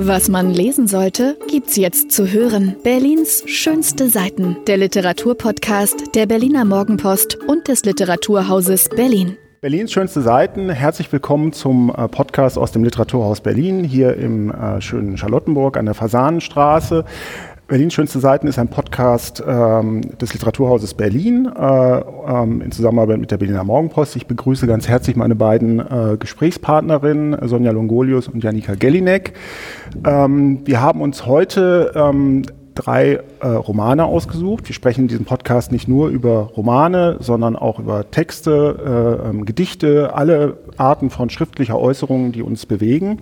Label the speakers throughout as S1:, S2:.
S1: Was man lesen sollte, gibt's jetzt zu hören. Berlins schönste Seiten. Der Literaturpodcast der Berliner Morgenpost und des Literaturhauses Berlin.
S2: Berlins schönste Seiten. Herzlich willkommen zum äh, Podcast aus dem Literaturhaus Berlin hier im äh, schönen Charlottenburg an der Fasanenstraße. Berlins schönste Seiten ist ein Podcast ähm, des Literaturhauses Berlin äh, ähm, in Zusammenarbeit mit der Berliner Morgenpost. Ich begrüße ganz herzlich meine beiden äh, Gesprächspartnerinnen, Sonja Longolius und Janika Gellinek. Ähm, wir haben uns heute ähm, drei äh, Romane ausgesucht. Wir sprechen in diesem Podcast nicht nur über Romane, sondern auch über Texte, äh, ähm, Gedichte, alle Arten von schriftlicher Äußerungen, die uns bewegen.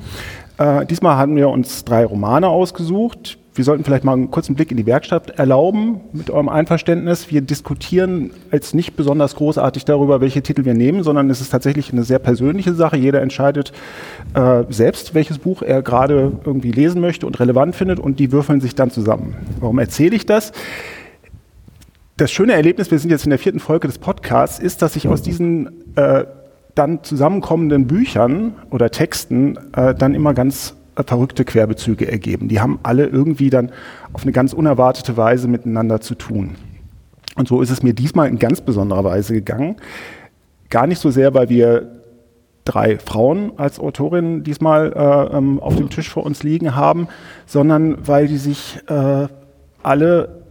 S2: Äh, diesmal haben wir uns drei Romane ausgesucht. Wir sollten vielleicht mal einen kurzen Blick in die Werkstatt erlauben, mit eurem Einverständnis. Wir diskutieren jetzt nicht besonders großartig darüber, welche Titel wir nehmen, sondern es ist tatsächlich eine sehr persönliche Sache. Jeder entscheidet äh, selbst, welches Buch er gerade irgendwie lesen möchte und relevant findet und die würfeln sich dann zusammen. Warum erzähle ich das? Das schöne Erlebnis, wir sind jetzt in der vierten Folge des Podcasts, ist, dass sich aus diesen äh, dann zusammenkommenden Büchern oder Texten äh, dann immer ganz verrückte Querbezüge ergeben. Die haben alle irgendwie dann auf eine ganz unerwartete Weise miteinander zu tun. Und so ist es mir diesmal in ganz besonderer Weise gegangen. Gar nicht so sehr, weil wir drei Frauen als Autorinnen diesmal äh, ähm, auf dem Tisch vor uns liegen haben, sondern weil die sich äh, alle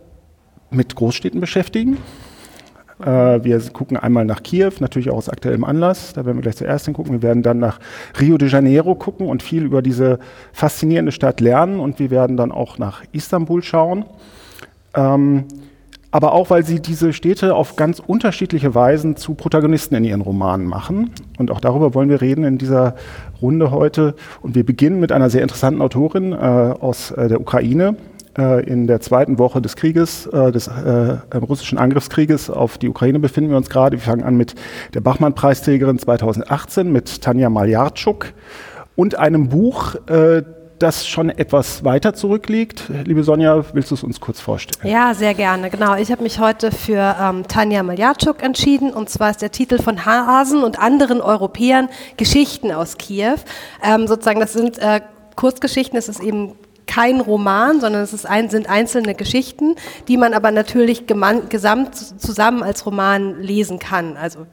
S2: mit Großstädten beschäftigen äh, wir gucken einmal nach Kiew, natürlich auch aus aktuellem Anlass. Da werden wir gleich zuerst hingucken. Wir werden dann nach Rio de Janeiro gucken und viel über diese faszinierende Stadt lernen. Und wir werden dann auch nach Istanbul schauen. Ähm, aber auch, weil sie diese Städte auf ganz unterschiedliche Weisen zu Protagonisten in ihren Romanen machen. Und auch darüber wollen wir reden in dieser Runde heute. Und wir beginnen mit einer sehr interessanten Autorin äh, aus äh, der Ukraine, in der zweiten Woche des Krieges, äh, des äh, russischen Angriffskrieges auf die Ukraine befinden wir uns gerade. Wir fangen an mit der Bachmann-Preisträgerin 2018, mit Tanja Maljarczuk und einem Buch, das schon etwas weiter zurückliegt. Liebe Sonja, willst du es uns kurz vorstellen?
S3: Ja, sehr gerne. Genau. Ich habe mich heute für ähm, Tanja Maljatschuk entschieden. Und zwar ist der Titel von Hasen und anderen Europäern Geschichten aus Kiew. Ähm, sozusagen, das sind äh, Kurzgeschichten. Es ist eben kein Roman, sondern es ist ein, sind einzelne Geschichten, die man aber natürlich gesamt zusammen als Roman lesen kann. Also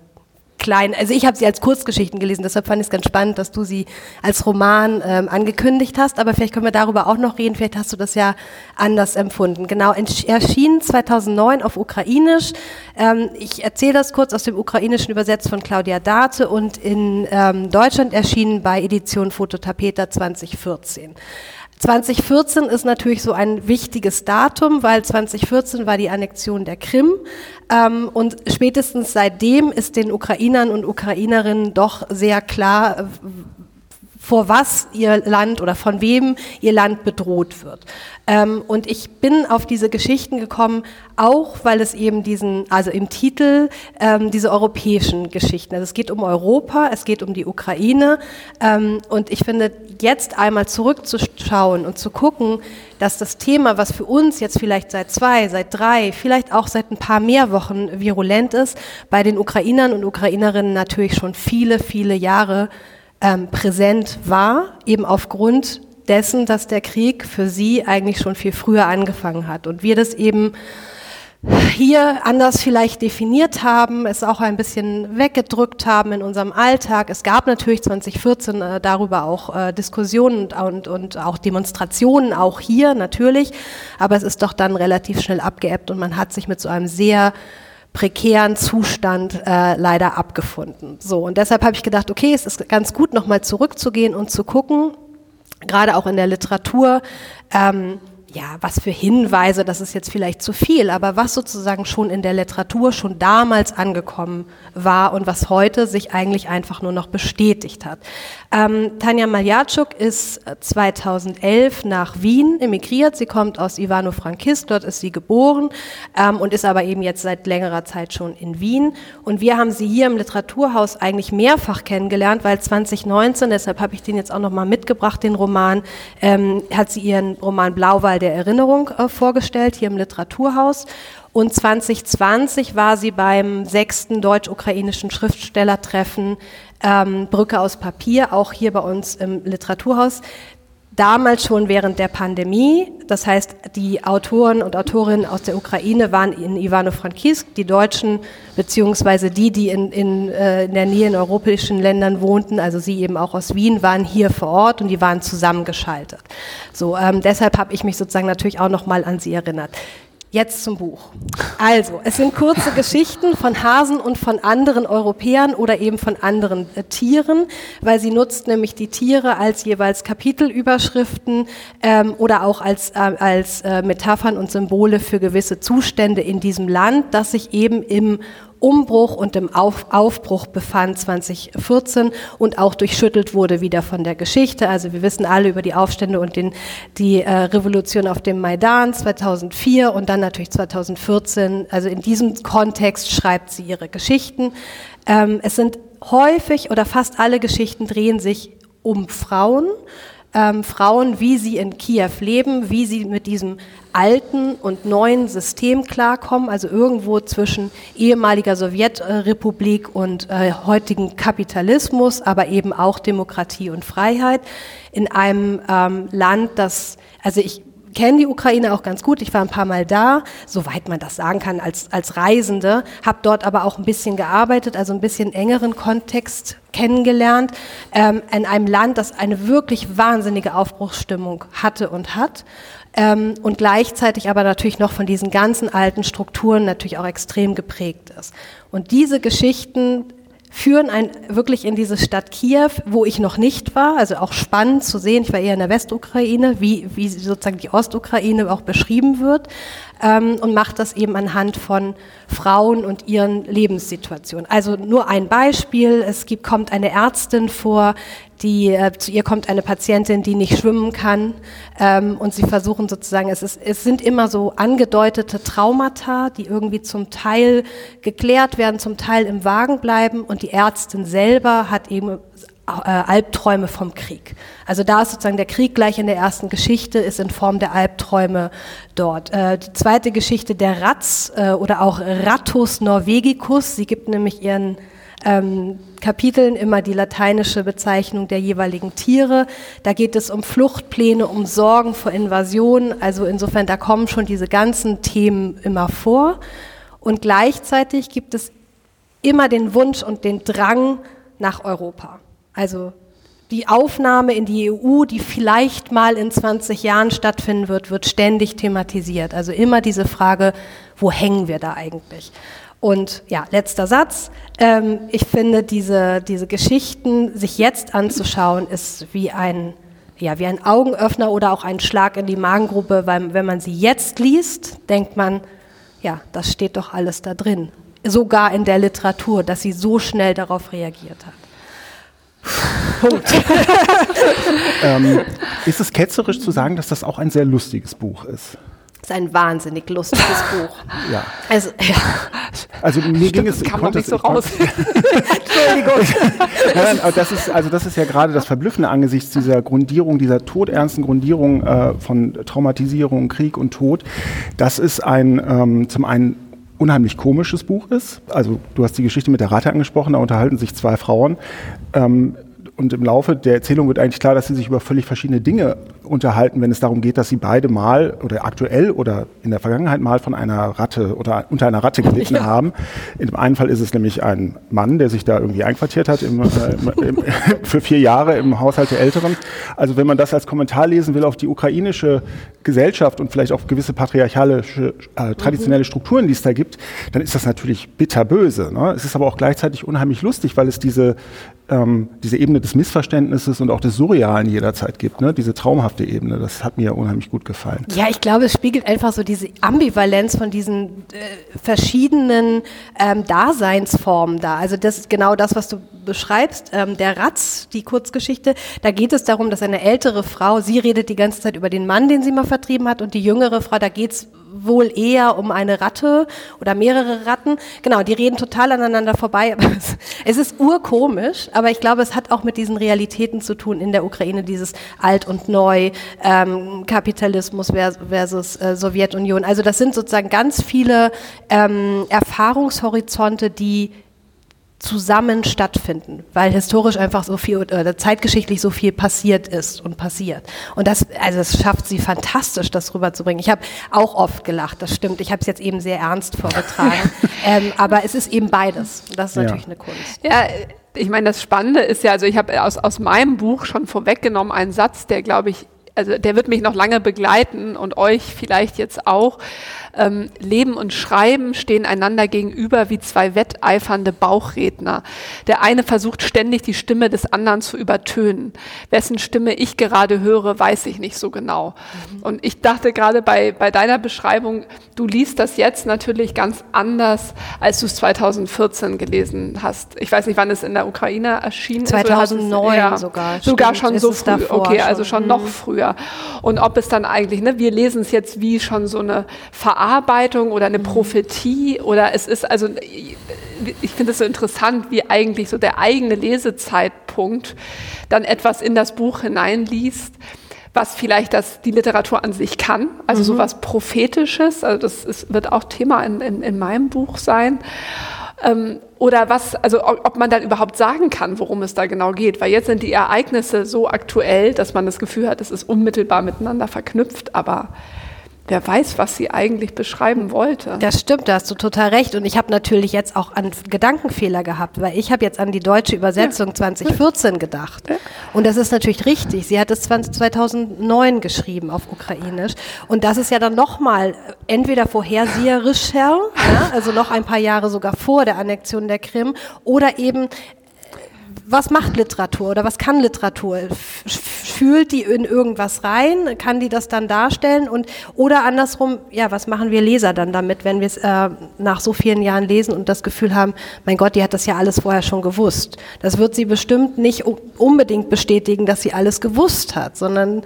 S3: klein, also ich habe sie als Kurzgeschichten gelesen, deshalb fand ich es ganz spannend, dass du sie als Roman ähm, angekündigt hast, aber vielleicht können wir darüber auch noch reden, vielleicht hast du das ja anders empfunden. Genau, erschienen 2009 auf Ukrainisch. Ähm, ich erzähle das kurz aus dem Ukrainischen übersetzt von Claudia Date und in ähm, Deutschland erschienen bei Edition Fototapeta 2014. 2014 ist natürlich so ein wichtiges Datum, weil 2014 war die Annexion der Krim. Ähm, und spätestens seitdem ist den Ukrainern und Ukrainerinnen doch sehr klar, vor was ihr Land oder von wem ihr Land bedroht wird. Ähm, und ich bin auf diese Geschichten gekommen, auch weil es eben diesen, also im Titel, ähm, diese europäischen Geschichten, also es geht um Europa, es geht um die Ukraine. Ähm, und ich finde, jetzt einmal zurückzuschauen und zu gucken, dass das Thema, was für uns jetzt vielleicht seit zwei, seit drei, vielleicht auch seit ein paar mehr Wochen virulent ist, bei den Ukrainern und Ukrainerinnen natürlich schon viele, viele Jahre ähm, präsent war, eben aufgrund dessen, dass der Krieg für sie eigentlich schon viel früher angefangen hat und wir das eben hier anders vielleicht definiert haben, es auch ein bisschen weggedrückt haben in unserem Alltag. Es gab natürlich 2014 äh, darüber auch äh, Diskussionen und, und, und auch Demonstrationen, auch hier natürlich, aber es ist doch dann relativ schnell abgeebbt und man hat sich mit so einem sehr prekären Zustand äh, leider abgefunden. So, und deshalb habe ich gedacht, okay, es ist ganz gut, nochmal zurückzugehen und zu gucken, gerade auch in der Literatur, ähm, ja, was für Hinweise, das ist jetzt vielleicht zu viel, aber was sozusagen schon in der Literatur schon damals angekommen war und was heute sich eigentlich einfach nur noch bestätigt hat. Ähm, Tanja Maljatschuk ist 2011 nach Wien emigriert. Sie kommt aus Ivano-Frankivsk, dort ist sie geboren ähm, und ist aber eben jetzt seit längerer Zeit schon in Wien. Und wir haben sie hier im Literaturhaus eigentlich mehrfach kennengelernt, weil 2019, deshalb habe ich den jetzt auch nochmal mitgebracht, den Roman, ähm, hat sie ihren Roman Blauwald der Erinnerung äh, vorgestellt, hier im Literaturhaus. Und 2020 war sie beim sechsten deutsch-ukrainischen Schriftstellertreffen ähm, Brücke aus Papier, auch hier bei uns im Literaturhaus. Damals schon während der Pandemie. Das heißt, die Autoren und Autorinnen aus der Ukraine waren in Ivano-Frankivsk, die Deutschen beziehungsweise die, die in, in, äh, in der Nähe in europäischen Ländern wohnten, also sie eben auch aus Wien, waren hier vor Ort und die waren zusammengeschaltet. So, ähm, deshalb habe ich mich sozusagen natürlich auch noch mal an sie erinnert. Jetzt zum Buch. Also, es sind kurze Geschichten von Hasen und von anderen Europäern oder eben von anderen äh, Tieren, weil sie nutzt nämlich die Tiere als jeweils Kapitelüberschriften ähm, oder auch als, äh, als äh, Metaphern und Symbole für gewisse Zustände in diesem Land, das sich eben im Umbruch und im Auf Aufbruch befand 2014 und auch durchschüttelt wurde wieder von der Geschichte. Also wir wissen alle über die Aufstände und den, die äh, Revolution auf dem Maidan 2004 und dann natürlich 2014. Also in diesem Kontext schreibt sie ihre Geschichten. Ähm, es sind häufig oder fast alle Geschichten drehen sich um Frauen ähm, Frauen, wie sie in Kiew leben, wie sie mit diesem alten und neuen System klarkommen, also irgendwo zwischen ehemaliger Sowjetrepublik und äh, heutigen Kapitalismus, aber eben auch Demokratie und Freiheit. In einem ähm, Land, das, also ich kenne die Ukraine auch ganz gut. Ich war ein paar Mal da, soweit man das sagen kann, als, als Reisende, habe dort aber auch ein bisschen gearbeitet, also ein bisschen engeren Kontext kennengelernt, ähm, in einem Land, das eine wirklich wahnsinnige Aufbruchsstimmung hatte und hat. Ähm, und gleichzeitig aber natürlich noch von diesen ganzen alten Strukturen natürlich auch extrem geprägt ist. Und diese Geschichten führen ein, wirklich in diese Stadt Kiew, wo ich noch nicht war. Also auch spannend zu sehen. Ich war eher in der Westukraine, wie, wie sozusagen die Ostukraine auch beschrieben wird. Ähm, und macht das eben anhand von Frauen und ihren Lebenssituationen. Also nur ein Beispiel. Es gibt, kommt eine Ärztin vor, die, äh, zu ihr kommt eine Patientin, die nicht schwimmen kann ähm, und sie versuchen sozusagen, es, ist, es sind immer so angedeutete Traumata, die irgendwie zum Teil geklärt werden, zum Teil im Wagen bleiben und die Ärztin selber hat eben Albträume vom Krieg. Also da ist sozusagen der Krieg gleich in der ersten Geschichte, ist in Form der Albträume dort. Äh, die zweite Geschichte, der Ratz äh, oder auch Rattus norvegicus, sie gibt nämlich ihren ähm, Kapiteln immer die lateinische Bezeichnung der jeweiligen Tiere. Da geht es um Fluchtpläne, um Sorgen vor Invasionen. Also insofern, da kommen schon diese ganzen Themen immer vor. Und gleichzeitig gibt es immer den Wunsch und den Drang nach Europa. Also die Aufnahme in die EU, die vielleicht mal in 20 Jahren stattfinden wird, wird ständig thematisiert. Also immer diese Frage, wo hängen wir da eigentlich? Und ja, letzter Satz. Ähm, ich finde, diese, diese Geschichten sich jetzt anzuschauen, ist wie ein, ja, wie ein Augenöffner oder auch ein Schlag in die Magengrube, weil wenn man sie jetzt liest, denkt man, ja, das steht doch alles da drin. Sogar in der Literatur, dass sie so schnell darauf reagiert hat.
S2: Punkt. ähm, ist es ketzerisch zu sagen, dass das auch ein sehr lustiges Buch ist?
S3: Das ist ein wahnsinnig lustiges Buch.
S2: Ja. Also, ja. also mir Stimmt, ging es,
S3: das kam nicht so raus.
S2: Entschuldigung. nein, nein, das ist, also das ist ja gerade das Verblüffende angesichts dieser Grundierung, dieser todernsten Grundierung äh, von Traumatisierung, Krieg und Tod, dass es ein ähm, zum einen unheimlich komisches Buch ist. Also du hast die Geschichte mit der Ratte angesprochen, da unterhalten sich zwei Frauen. Ähm, und im Laufe der Erzählung wird eigentlich klar, dass sie sich über völlig verschiedene Dinge unterhalten, wenn es darum geht, dass sie beide mal oder aktuell oder in der Vergangenheit mal von einer Ratte oder unter einer Ratte gelitten ja. haben. In dem einen Fall ist es nämlich ein Mann, der sich da irgendwie einquartiert hat im, äh, im, für vier Jahre im Haushalt der Älteren. Also wenn man das als Kommentar lesen will auf die ukrainische Gesellschaft und vielleicht auch gewisse patriarchale, äh, traditionelle Strukturen, die es da gibt, dann ist das natürlich bitterböse. Ne? Es ist aber auch gleichzeitig unheimlich lustig, weil es diese, ähm, diese Ebene des Missverständnisses und auch des Surrealen jederzeit gibt, ne? diese traumhafte Ebene. Das hat mir unheimlich gut gefallen.
S3: Ja, ich glaube, es spiegelt einfach so diese Ambivalenz von diesen äh, verschiedenen ähm, Daseinsformen da. Also das ist genau das, was du beschreibst. Ähm, der Ratz, die Kurzgeschichte, da geht es darum, dass eine ältere Frau, sie redet die ganze Zeit über den Mann, den sie mal vertrieben hat, und die jüngere Frau, da geht es wohl eher um eine Ratte oder mehrere Ratten. Genau, die reden total aneinander vorbei. es ist urkomisch, aber ich glaube, es hat auch mit diesen Realitäten zu tun in der Ukraine, dieses Alt und Neu, ähm, Kapitalismus versus äh, Sowjetunion. Also das sind sozusagen ganz viele ähm, Erfahrungshorizonte, die zusammen stattfinden, weil historisch einfach so viel oder zeitgeschichtlich so viel passiert ist und passiert. Und das, also es schafft sie fantastisch, das rüberzubringen. Ich habe auch oft gelacht, das stimmt. Ich habe es jetzt eben sehr ernst vorgetragen, ähm, aber es ist eben beides. Und das ist natürlich ja. eine Kunst.
S4: Ja, ich meine, das Spannende ist ja, also ich habe aus, aus meinem Buch schon vorweggenommen einen Satz, der, glaube ich, also der wird mich noch lange begleiten und euch vielleicht jetzt auch. Ähm, Leben und Schreiben stehen einander gegenüber wie zwei wetteifernde Bauchredner. Der eine versucht ständig die Stimme des anderen zu übertönen. Wessen Stimme ich gerade höre, weiß ich nicht so genau. Mhm. Und ich dachte gerade bei, bei deiner Beschreibung, du liest das jetzt natürlich ganz anders, als du es 2014 gelesen hast. Ich weiß nicht, wann es in der Ukraine erschienen
S3: 2009
S4: ist. 2009
S3: sogar.
S4: Sogar schon so früh. Okay, also schon mhm. noch früher. Und ob es dann eigentlich, ne, wir lesen es jetzt wie schon so eine Verarbeitung Verarbeitung oder eine mhm. Prophetie oder es ist also, ich finde es so interessant, wie eigentlich so der eigene Lesezeitpunkt dann etwas in das Buch hineinliest, was vielleicht das, die Literatur an sich kann, also mhm. so was Prophetisches, also das ist, wird auch Thema in, in, in meinem Buch sein. Ähm, oder was, also ob man dann überhaupt sagen kann, worum es da genau geht, weil jetzt sind die Ereignisse so aktuell, dass man das Gefühl hat, es ist unmittelbar miteinander verknüpft, aber wer weiß, was sie eigentlich beschreiben wollte.
S3: Das stimmt, da hast du total recht. Und ich habe natürlich jetzt auch an Gedankenfehler gehabt, weil ich habe jetzt an die deutsche Übersetzung ja. 2014 gedacht. Ja. Und das ist natürlich richtig. Sie hat es 2009 geschrieben auf Ukrainisch. Und das ist ja dann nochmal entweder vorherseherischer, ja, also noch ein paar Jahre sogar vor der Annexion der Krim, oder eben was macht Literatur oder was kann Literatur? Fühlt die in irgendwas rein? Kann die das dann darstellen? Und oder andersrum, ja, was machen wir Leser dann damit, wenn wir es äh, nach so vielen Jahren lesen und das Gefühl haben, mein Gott, die hat das ja alles vorher schon gewusst. Das wird sie bestimmt nicht unbedingt bestätigen, dass sie alles gewusst hat, sondern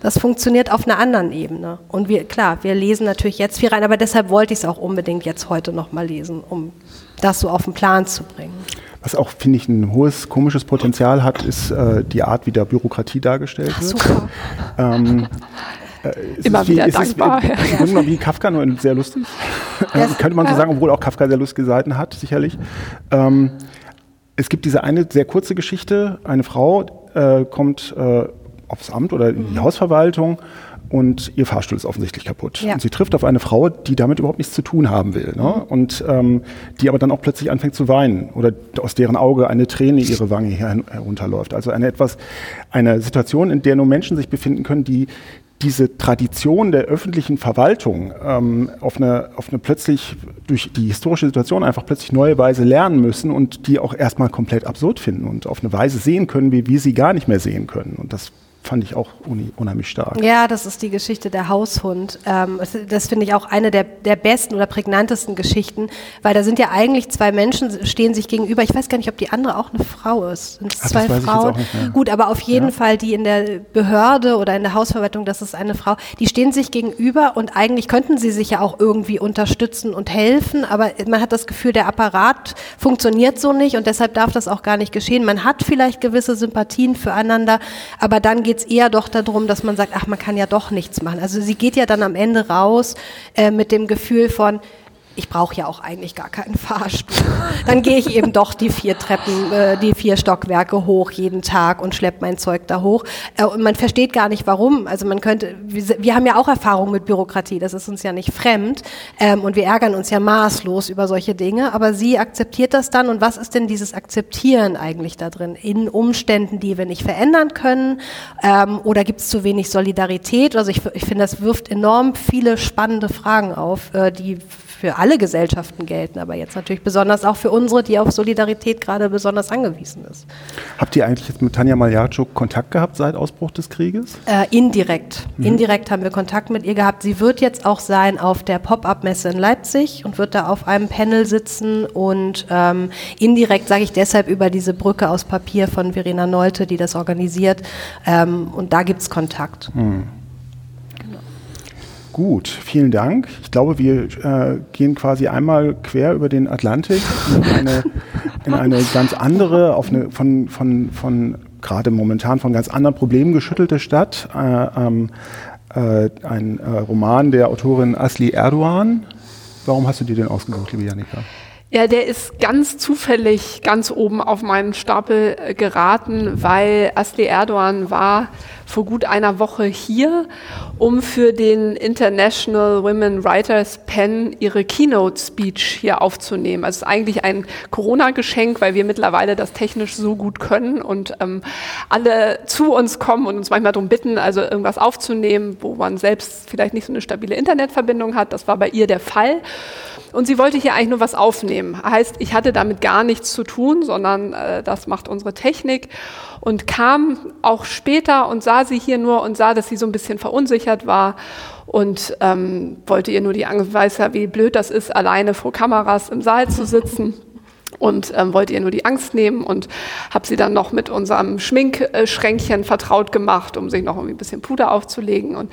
S3: das funktioniert auf einer anderen Ebene. Und wir, klar, wir lesen natürlich jetzt viel rein, aber deshalb wollte ich es auch unbedingt jetzt heute nochmal lesen, um das so auf den Plan zu bringen.
S2: Was auch, finde ich, ein hohes komisches Potenzial hat, ist äh, die Art, wie da Bürokratie dargestellt wird. Super. Ähm,
S4: äh, Immer wieder wie, dankbar.
S2: Ist, ja. wie Kafka, nur sehr lustig. Äh, könnte man so sagen, obwohl auch Kafka sehr lustige Seiten hat, sicherlich. Ähm, es gibt diese eine sehr kurze Geschichte. Eine Frau äh, kommt äh, aufs Amt oder in die mhm. Hausverwaltung und ihr Fahrstuhl ist offensichtlich kaputt. Ja. Und sie trifft auf eine Frau, die damit überhaupt nichts zu tun haben will. Ne? Mhm. Und ähm, die aber dann auch plötzlich anfängt zu weinen oder aus deren Auge eine Träne ihre Wange herunterläuft. Also eine etwas, eine Situation, in der nur Menschen sich befinden können, die diese Tradition der öffentlichen Verwaltung ähm, auf, eine, auf eine plötzlich durch die historische Situation einfach plötzlich neue Weise lernen müssen und die auch erstmal komplett absurd finden und auf eine Weise sehen können, wie wir sie gar nicht mehr sehen können. Und das fand ich auch unheimlich stark.
S3: Ja, das ist die Geschichte der Haushund. Ähm, das finde ich auch eine der, der besten oder prägnantesten Geschichten, weil da sind ja eigentlich zwei Menschen, stehen sich gegenüber. Ich weiß gar nicht, ob die andere auch eine Frau ist. Sind es zwei Frauen? Gut, aber auf jeden ja. Fall die in der Behörde oder in der Hausverwaltung, das ist eine Frau, die stehen sich gegenüber und eigentlich könnten sie sich ja auch irgendwie unterstützen und helfen, aber man hat das Gefühl, der Apparat funktioniert so nicht und deshalb darf das auch gar nicht geschehen. Man hat vielleicht gewisse Sympathien füreinander, aber dann geht geht es eher doch darum, dass man sagt, ach, man kann ja doch nichts machen. Also sie geht ja dann am Ende raus äh, mit dem Gefühl von, ich brauche ja auch eigentlich gar keinen Fahrstuhl. Dann gehe ich eben doch die vier Treppen, äh, die vier Stockwerke hoch jeden Tag und schleppe mein Zeug da hoch. Äh, und man versteht gar nicht, warum. Also man könnte, wir, wir, haben ja auch Erfahrung mit Bürokratie, das ist uns ja nicht fremd. Ähm, und wir ärgern uns ja maßlos über solche Dinge. Aber sie akzeptiert das dann. Und was ist denn dieses Akzeptieren eigentlich da drin? In Umständen, die wir nicht verändern können? Ähm, oder gibt es zu wenig Solidarität? Also ich, ich finde, das wirft enorm viele spannende Fragen auf, äh, die für alle Gesellschaften gelten, aber jetzt natürlich besonders auch für unsere, die auf Solidarität gerade besonders angewiesen ist.
S2: Habt ihr eigentlich jetzt mit Tanja Maljatschuk Kontakt gehabt seit Ausbruch des Krieges?
S3: Äh, indirekt. Mhm. Indirekt haben wir Kontakt mit ihr gehabt. Sie wird jetzt auch sein auf der Pop-Up-Messe in Leipzig und wird da auf einem Panel sitzen und ähm, indirekt sage ich deshalb über diese Brücke aus Papier von Verena Nolte, die das organisiert. Ähm, und da gibt es Kontakt. Mhm.
S2: Gut, vielen Dank. Ich glaube, wir äh, gehen quasi einmal quer über den Atlantik in eine, in eine ganz andere, auf eine von, von, von gerade momentan von ganz anderen Problemen geschüttelte Stadt. Äh, ähm, äh, ein äh, Roman der Autorin Asli Erdogan. Warum hast du dir den ausgesucht, liebe Janika?
S4: Ja, der ist ganz zufällig ganz oben auf meinen Stapel geraten, weil Asli Erdogan war vor gut einer Woche hier, um für den International Women Writers Pen ihre Keynote Speech hier aufzunehmen. Also es ist eigentlich ein Corona-Geschenk, weil wir mittlerweile das technisch so gut können und ähm, alle zu uns kommen und uns manchmal darum bitten, also irgendwas aufzunehmen, wo man selbst vielleicht nicht so eine stabile Internetverbindung hat. Das war bei ihr der Fall. Und sie wollte hier eigentlich nur was aufnehmen. Heißt, ich hatte damit gar nichts zu tun, sondern äh, das macht unsere Technik. Und kam auch später und sah sie hier nur und sah, dass sie so ein bisschen verunsichert war und ähm, wollte ihr nur die Angst, weiß ja, wie blöd das ist, alleine vor Kameras im Saal zu sitzen und ähm, wollte ihr nur die Angst nehmen und habe sie dann noch mit unserem Schminkschränkchen vertraut gemacht, um sich noch irgendwie ein bisschen Puder aufzulegen. Und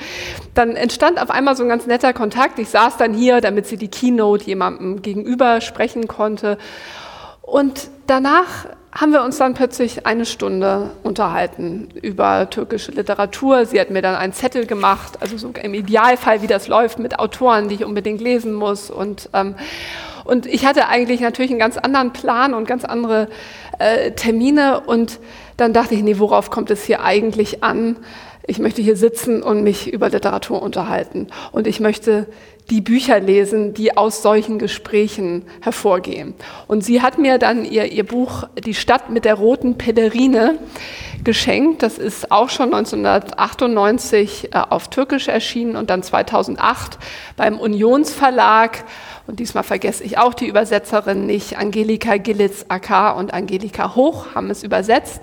S4: dann entstand auf einmal so ein ganz netter Kontakt. Ich saß dann hier, damit sie die Keynote jemandem gegenüber sprechen konnte. Und danach haben wir uns dann plötzlich eine Stunde unterhalten über türkische Literatur. Sie hat mir dann einen Zettel gemacht, also so im Idealfall, wie das läuft mit Autoren, die ich unbedingt lesen muss. Und ähm, und ich hatte eigentlich natürlich einen ganz anderen Plan und ganz andere äh, Termine. Und dann dachte ich, nee, worauf kommt es hier eigentlich an? Ich möchte hier sitzen und mich über Literatur unterhalten. Und ich möchte die Bücher lesen, die aus solchen Gesprächen hervorgehen. Und sie hat mir dann ihr, ihr Buch Die Stadt mit der roten Pellerine geschenkt. Das ist auch schon 1998 äh, auf Türkisch erschienen und dann 2008 beim Unionsverlag und diesmal vergesse ich auch die Übersetzerin nicht. Angelika Gillitz-Acker und Angelika Hoch haben es übersetzt.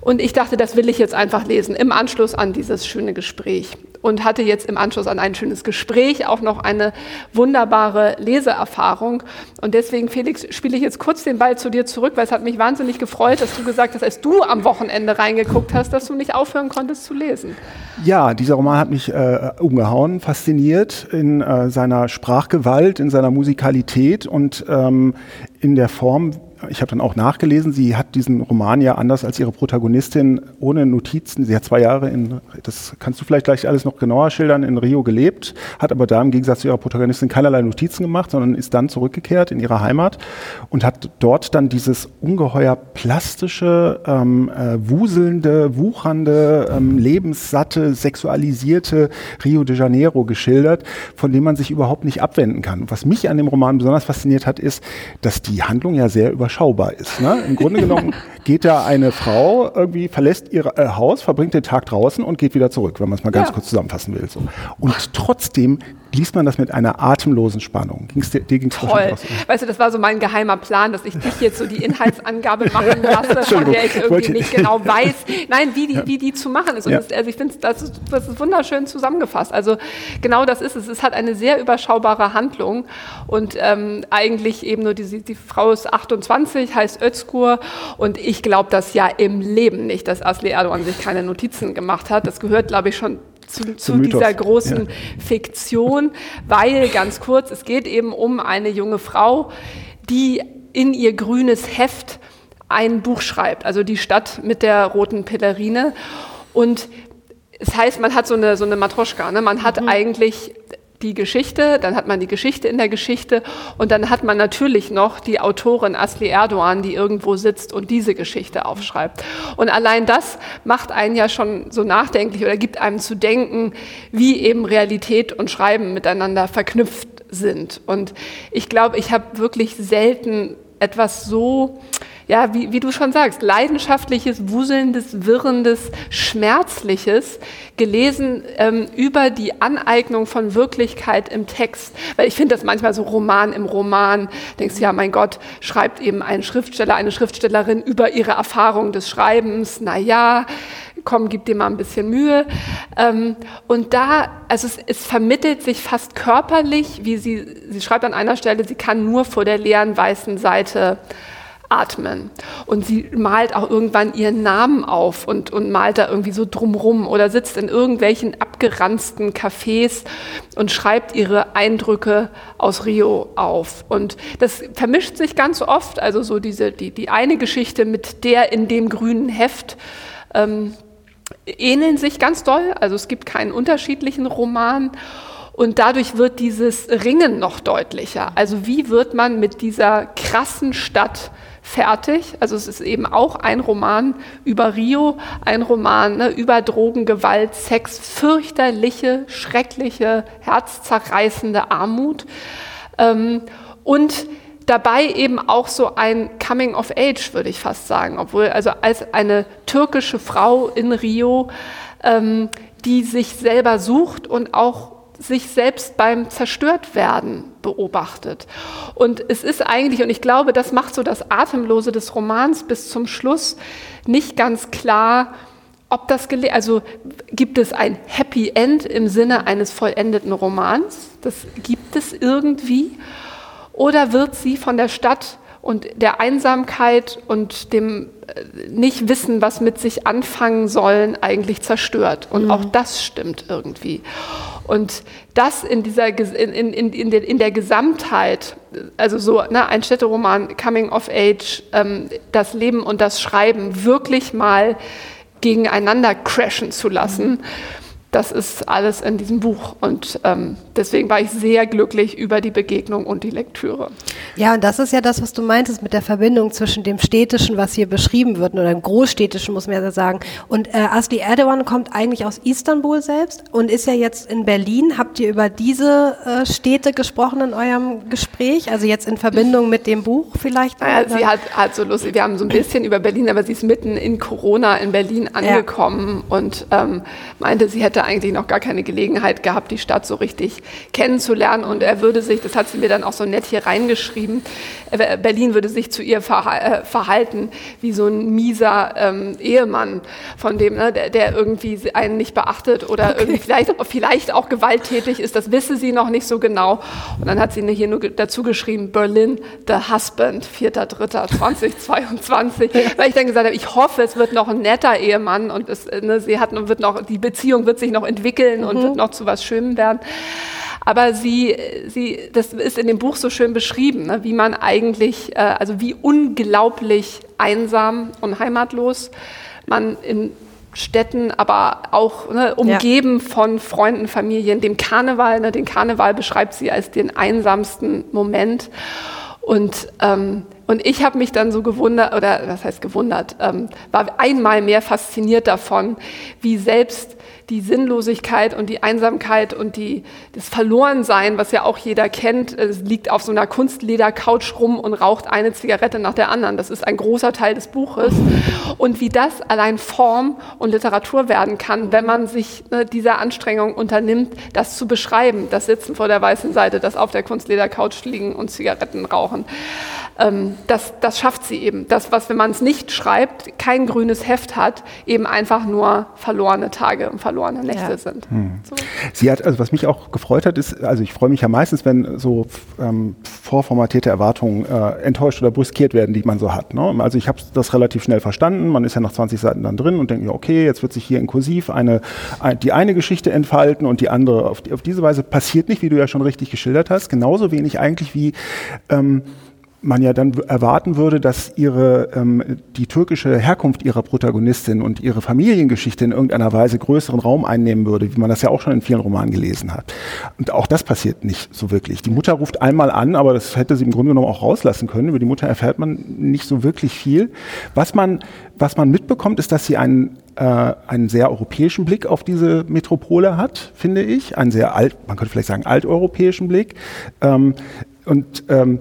S4: Und ich dachte, das will ich jetzt einfach lesen im Anschluss an dieses schöne Gespräch und hatte jetzt im Anschluss an ein schönes Gespräch auch noch eine wunderbare Leseerfahrung. Und deswegen, Felix, spiele ich jetzt kurz den Ball zu dir zurück, weil es hat mich wahnsinnig gefreut, dass du gesagt hast, als du am Wochenende reingeguckt hast, dass du nicht aufhören konntest zu lesen.
S2: Ja, dieser Roman hat mich äh, umgehauen, fasziniert in äh, seiner Sprachgewalt, in seiner Musikalität und ähm, in der Form, ich habe dann auch nachgelesen, sie hat diesen Roman ja anders als ihre Protagonistin ohne Notizen. Sie hat zwei Jahre in, das kannst du vielleicht gleich alles noch genauer schildern, in Rio gelebt, hat aber da im Gegensatz zu ihrer Protagonistin keinerlei Notizen gemacht, sondern ist dann zurückgekehrt in ihre Heimat und hat dort dann dieses ungeheuer plastische, ähm, äh, wuselnde, wuchernde, ähm, lebenssatte, sexualisierte Rio de Janeiro geschildert, von dem man sich überhaupt nicht abwenden kann. Was mich an dem Roman besonders fasziniert hat, ist, dass die Handlung ja sehr über überschaubar ist. Ne? Im Grunde genommen geht da eine Frau irgendwie, verlässt ihr äh, Haus, verbringt den Tag draußen und geht wieder zurück, wenn man es mal ganz ja. kurz zusammenfassen will. So. Und trotzdem liest man das mit einer atemlosen Spannung. Ging's dir, dir ging's
S4: Toll. So? Weißt du, das war so mein geheimer Plan, dass ich dich jetzt so die Inhaltsangabe machen lasse, von der ich irgendwie nicht genau weiß, nein, wie die, wie die zu machen ist. Und ja. das, also ich finde, das, ist, das ist wunderschön zusammengefasst. Also genau das ist es. Es hat eine sehr überschaubare Handlung und ähm, eigentlich eben nur die, die Frau ist 28, heißt Özgur und ich glaube das ja im Leben nicht, dass Asli Erdogan sich keine Notizen gemacht hat. Das gehört, glaube ich, schon zu, zu dieser großen ja. Fiktion, weil ganz kurz, es geht eben um eine junge Frau, die in ihr grünes Heft ein Buch schreibt, also die Stadt mit der roten Pellerine. Und es heißt, man hat so eine, so eine Matroschka, ne? man hat mhm. eigentlich die Geschichte, dann hat man die Geschichte in der Geschichte und dann hat man natürlich noch die Autorin Asli Erdogan, die irgendwo sitzt und diese Geschichte aufschreibt. Und allein das macht einen ja schon so nachdenklich oder gibt einem zu denken, wie eben Realität und Schreiben miteinander verknüpft sind. Und ich glaube, ich habe wirklich selten etwas so ja, wie, wie du schon sagst, leidenschaftliches, wuselndes, wirrendes, schmerzliches, gelesen ähm, über die Aneignung von Wirklichkeit im Text. Weil ich finde das manchmal so Roman im Roman. Denkst du, ja, mein Gott, schreibt eben ein Schriftsteller, eine Schriftstellerin über ihre Erfahrung des Schreibens. Na ja, komm, gib dir mal ein bisschen Mühe. Ähm, und da, also es, es, vermittelt sich fast körperlich, wie sie, sie schreibt an einer Stelle, sie kann nur vor der leeren weißen Seite atmen. Und sie malt auch irgendwann ihren Namen auf und, und malt da irgendwie so drumrum oder sitzt in irgendwelchen abgeranzten Cafés und schreibt ihre Eindrücke aus Rio auf. Und das vermischt sich ganz oft, also so diese, die, die eine Geschichte mit der in dem grünen Heft, ähm, ähneln sich ganz doll. Also es gibt keinen unterschiedlichen Roman. Und dadurch wird dieses Ringen noch deutlicher. Also wie wird man mit dieser krassen Stadt fertig. Also es ist eben auch ein Roman über Rio, ein Roman ne, über Drogen, Gewalt, Sex, fürchterliche, schreckliche, herzzerreißende Armut. Ähm, und dabei eben auch so ein Coming of Age, würde ich fast sagen, obwohl also als eine türkische Frau in Rio, ähm, die sich selber sucht und auch sich selbst beim Zerstörtwerden beobachtet. Und es ist eigentlich, und ich glaube, das macht so das Atemlose des Romans bis zum Schluss nicht ganz klar, ob das. Also gibt es ein Happy End im Sinne eines vollendeten Romans? Das gibt es irgendwie. Oder wird sie von der Stadt und der Einsamkeit und dem äh, Nicht-Wissen, was mit sich anfangen sollen, eigentlich zerstört? Und mhm. auch das stimmt irgendwie. Und das in, dieser, in, in, in, der, in der Gesamtheit, also so ne, ein Städteroman, Coming of Age, ähm, das Leben und das Schreiben wirklich mal gegeneinander crashen zu lassen. Mhm das ist alles in diesem Buch. Und ähm, deswegen war ich sehr glücklich über die Begegnung und die Lektüre.
S3: Ja, und das ist ja das, was du meintest mit der Verbindung zwischen dem Städtischen, was hier beschrieben wird, oder dem Großstädtischen, muss man ja sagen. Und äh, Asli Erdogan kommt eigentlich aus Istanbul selbst und ist ja jetzt in Berlin. Habt ihr über diese äh, Städte gesprochen in eurem Gespräch? Also jetzt in Verbindung mit dem Buch vielleicht?
S4: Ja, sie hat, hat so lustig, wir haben so ein bisschen über Berlin, aber sie ist mitten in Corona in Berlin angekommen ja. und ähm, meinte, sie hätte hätte eigentlich noch gar keine Gelegenheit gehabt, die Stadt so richtig kennenzulernen. Und er würde sich, das hat sie mir dann auch so nett hier reingeschrieben, äh, Berlin würde sich zu ihr äh, verhalten wie so ein mieser ähm, Ehemann, von dem, ne, der, der, irgendwie einen nicht beachtet oder okay. vielleicht, vielleicht auch gewalttätig ist. Das wisse sie noch nicht so genau. Und dann hat sie hier nur dazu geschrieben, Berlin, the husband, 4.3.2022. Weil ich dann gesagt habe, ich hoffe, es wird noch ein netter Ehemann und es, ne, sie hat, wird noch, die Beziehung wird sich sich noch entwickeln und wird mhm. noch zu was Schönem werden. Aber sie, sie, das ist in dem Buch so schön beschrieben, ne, wie man eigentlich, äh, also wie unglaublich einsam und heimatlos man in Städten, aber auch ne, umgeben ja. von Freunden, Familien, dem Karneval. Ne, den Karneval beschreibt sie als den einsamsten Moment. Und, ähm, und ich habe mich dann so gewundert, oder was heißt gewundert, ähm, war einmal mehr fasziniert davon, wie selbst die Sinnlosigkeit und die Einsamkeit und die, das Verlorensein, was ja auch jeder kennt, es liegt auf so einer Kunstleder-Couch rum und raucht eine Zigarette nach der anderen. Das ist ein großer Teil des Buches. Und wie das allein Form und Literatur werden kann, wenn man sich ne, dieser Anstrengung unternimmt, das zu beschreiben, das Sitzen vor der weißen Seite, das auf der Kunstleder-Couch liegen und Zigaretten rauchen. Ähm, das, das schafft sie eben. Das, was, wenn man es nicht schreibt, kein grünes Heft hat, eben einfach nur verlorene Tage und verlorene verlorene Nächte ja. sind. Hm.
S2: So. Sie hat, also was mich auch gefreut hat, ist, also ich freue mich ja meistens, wenn so ähm, vorformatierte Erwartungen äh, enttäuscht oder brüskiert werden, die man so hat. Ne? Also ich habe das relativ schnell verstanden, man ist ja nach 20 Seiten dann drin und denkt, ja, okay, jetzt wird sich hier in Kursiv eine, ein, die eine Geschichte entfalten und die andere auf, die, auf diese Weise passiert nicht, wie du ja schon richtig geschildert hast, genauso wenig eigentlich wie ähm, man ja dann erwarten würde, dass ihre ähm, die türkische Herkunft ihrer Protagonistin und ihre Familiengeschichte in irgendeiner Weise größeren Raum einnehmen würde, wie man das ja auch schon in vielen Romanen gelesen hat. Und auch das passiert nicht so wirklich. Die Mutter ruft einmal an, aber das hätte sie im Grunde genommen auch rauslassen können. Über die Mutter erfährt man nicht so wirklich viel. Was man was man mitbekommt, ist, dass sie einen äh, einen sehr europäischen Blick auf diese Metropole hat, finde ich, einen sehr alt, man könnte vielleicht sagen alteuropäischen Blick. Ähm, und ähm,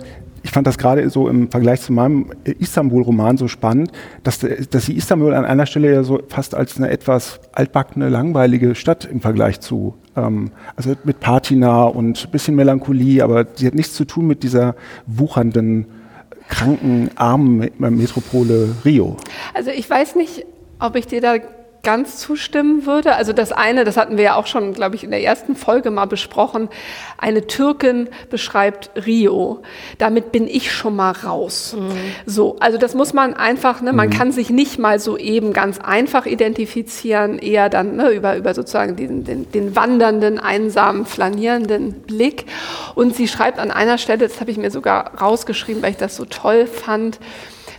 S2: ich fand das gerade so im Vergleich zu meinem Istanbul-Roman so spannend, dass, dass sie Istanbul an einer Stelle ja so fast als eine etwas altbackene, langweilige Stadt im Vergleich zu, ähm, also mit Patina und bisschen Melancholie, aber sie hat nichts zu tun mit dieser wuchernden, kranken, armen Metropole Rio.
S4: Also ich weiß nicht, ob ich dir da ganz zustimmen würde. Also das eine, das hatten wir ja auch schon, glaube ich, in der ersten Folge mal besprochen. Eine Türkin beschreibt Rio. Damit bin ich schon mal raus. Mhm. So, also das muss man einfach, ne, man mhm. kann sich nicht mal so eben ganz einfach identifizieren, eher dann ne, über, über sozusagen den, den, den wandernden, einsamen, flanierenden Blick. Und sie schreibt an einer Stelle, das habe ich mir sogar rausgeschrieben, weil ich das so toll fand,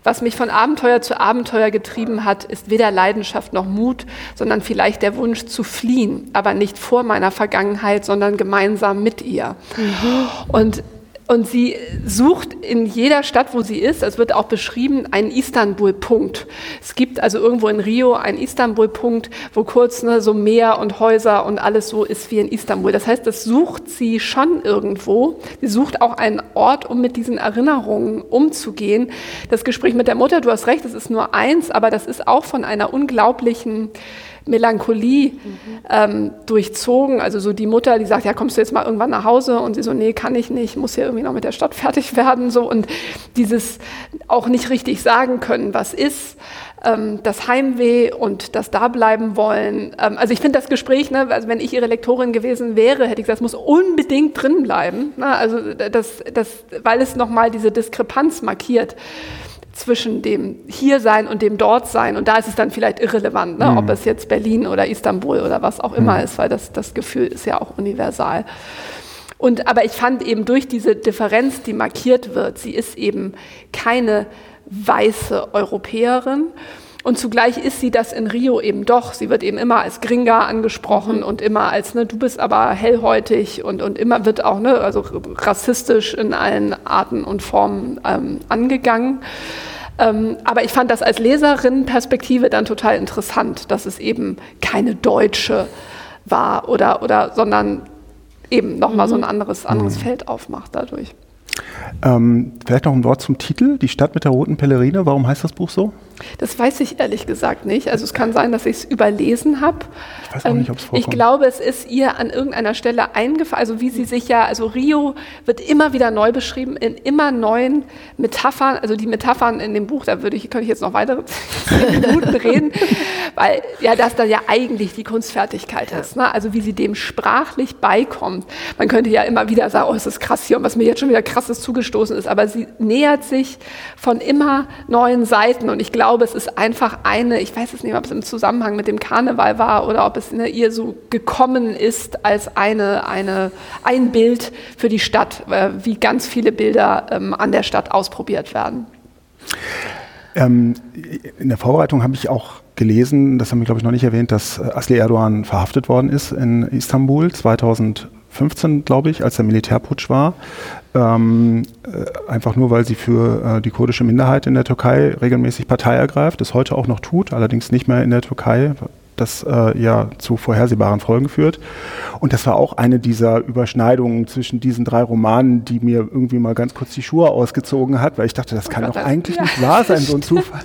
S4: Was mich von Abenteuer zu Abenteuer getrieben hat, ist weder Leidenschaft noch Mut, sondern vielleicht der Wunsch zu fliehen, aber nicht vor meiner Vergangenheit, sondern gemeinsam mit ihr. Mhm. Und und sie sucht in jeder Stadt, wo sie ist, es wird auch beschrieben, einen Istanbul-Punkt. Es gibt also irgendwo in Rio einen Istanbul-Punkt, wo kurz ne, so Meer und Häuser und alles so ist wie in Istanbul. Das heißt, das sucht sie schon irgendwo. Sie sucht auch einen Ort, um mit diesen Erinnerungen umzugehen. Das Gespräch mit der Mutter, du hast recht, es ist nur eins, aber das ist auch von einer unglaublichen Melancholie mhm. ähm, durchzogen. Also so die Mutter, die sagt, ja, kommst du jetzt mal irgendwann nach Hause? Und sie so, nee, kann ich nicht, muss ja irgendwie noch mit der Stadt fertig werden. So. Und dieses auch nicht richtig sagen können, was ist, ähm, das Heimweh und das Dableiben wollen. Ähm, also ich finde das Gespräch, ne, also wenn ich ihre Lektorin gewesen wäre, hätte ich gesagt, es muss unbedingt drin bleiben. Ne? Also das, das, weil es nochmal diese Diskrepanz markiert zwischen dem Hiersein und dem Dortsein. Und da ist es dann vielleicht irrelevant, ne? Mhm. ob es jetzt Berlin oder Istanbul oder was auch immer mhm. ist, weil das, das Gefühl ist ja auch universal. Und, aber ich fand eben durch diese Differenz, die markiert wird, sie ist eben keine weiße Europäerin. Und zugleich ist sie das in Rio eben doch. Sie wird eben immer als Gringa angesprochen mhm. und immer als, ne, du bist aber hellhäutig und, und immer wird auch, ne, also rassistisch in allen Arten und Formen ähm, angegangen. Ähm, aber ich fand das als Leserin-Perspektive dann total interessant, dass es eben keine Deutsche war oder, oder sondern eben nochmal mhm. so ein anderes, anderes mhm. Feld aufmacht dadurch.
S2: Ähm, vielleicht noch ein Wort zum Titel, Die Stadt mit der roten Pellerine. Warum heißt das Buch so?
S4: Das weiß ich ehrlich gesagt nicht. Also es kann sein, dass ich es überlesen habe.
S2: Ich weiß auch nicht, ob es vorkommt.
S4: Ich glaube, es ist ihr an irgendeiner Stelle eingefallen, also wie sie sich ja, also Rio wird immer wieder neu beschrieben in immer neuen Metaphern. Also die Metaphern in dem Buch, da würde ich, könnte ich jetzt noch weitere Minuten reden, weil ja das da ja eigentlich die Kunstfertigkeit ist. Ne? Also wie sie dem sprachlich beikommt. Man könnte ja immer wieder sagen, oh, es ist krass hier und was mir jetzt schon wieder krasses zugestoßen ist, aber sie nähert sich von immer neuen Seiten und ich glaube, es ist einfach eine, ich weiß es nicht, ob es im Zusammenhang mit dem Karneval war oder ob es ne, ihr so gekommen ist als eine, eine, ein Bild für die Stadt, äh, wie ganz viele Bilder ähm, an der Stadt ausprobiert werden.
S2: Ähm, in der Vorbereitung habe ich auch gelesen, das haben wir glaube ich noch nicht erwähnt, dass Asli Erdogan verhaftet worden ist in Istanbul 2015, glaube ich, als der Militärputsch war. Ähm, äh, einfach nur, weil sie für äh, die kurdische Minderheit in der Türkei regelmäßig Partei ergreift, das heute auch noch tut, allerdings nicht mehr in der Türkei, das äh, ja zu vorhersehbaren Folgen führt. Und das war auch eine dieser Überschneidungen zwischen diesen drei Romanen, die mir irgendwie mal ganz kurz die Schuhe ausgezogen hat, weil ich dachte, das oh kann Gott, doch eigentlich ja, nicht wahr sein, so ein Zufall.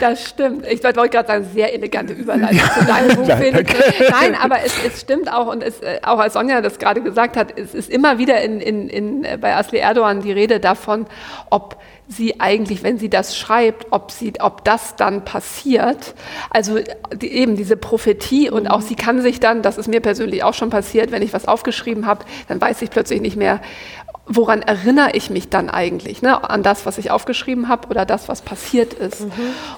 S4: Das stimmt. Ich wollte gerade sagen, sehr elegante Überleitung zu deinem Buch, Felix. Nein, aber es, es, stimmt auch und es, äh, auch als Sonja das gerade gesagt hat, es ist immer wieder in, in, in, äh, bei Asli Erdogan die Rede davon, ob sie eigentlich, wenn sie das schreibt, ob, sie, ob das dann passiert. Also die, eben diese Prophetie und auch sie kann sich dann, das ist mir persönlich auch schon passiert, wenn ich was aufgeschrieben habe, dann weiß ich plötzlich nicht mehr, woran erinnere ich mich dann eigentlich? Ne? An das, was ich aufgeschrieben habe oder das, was passiert ist. Mhm.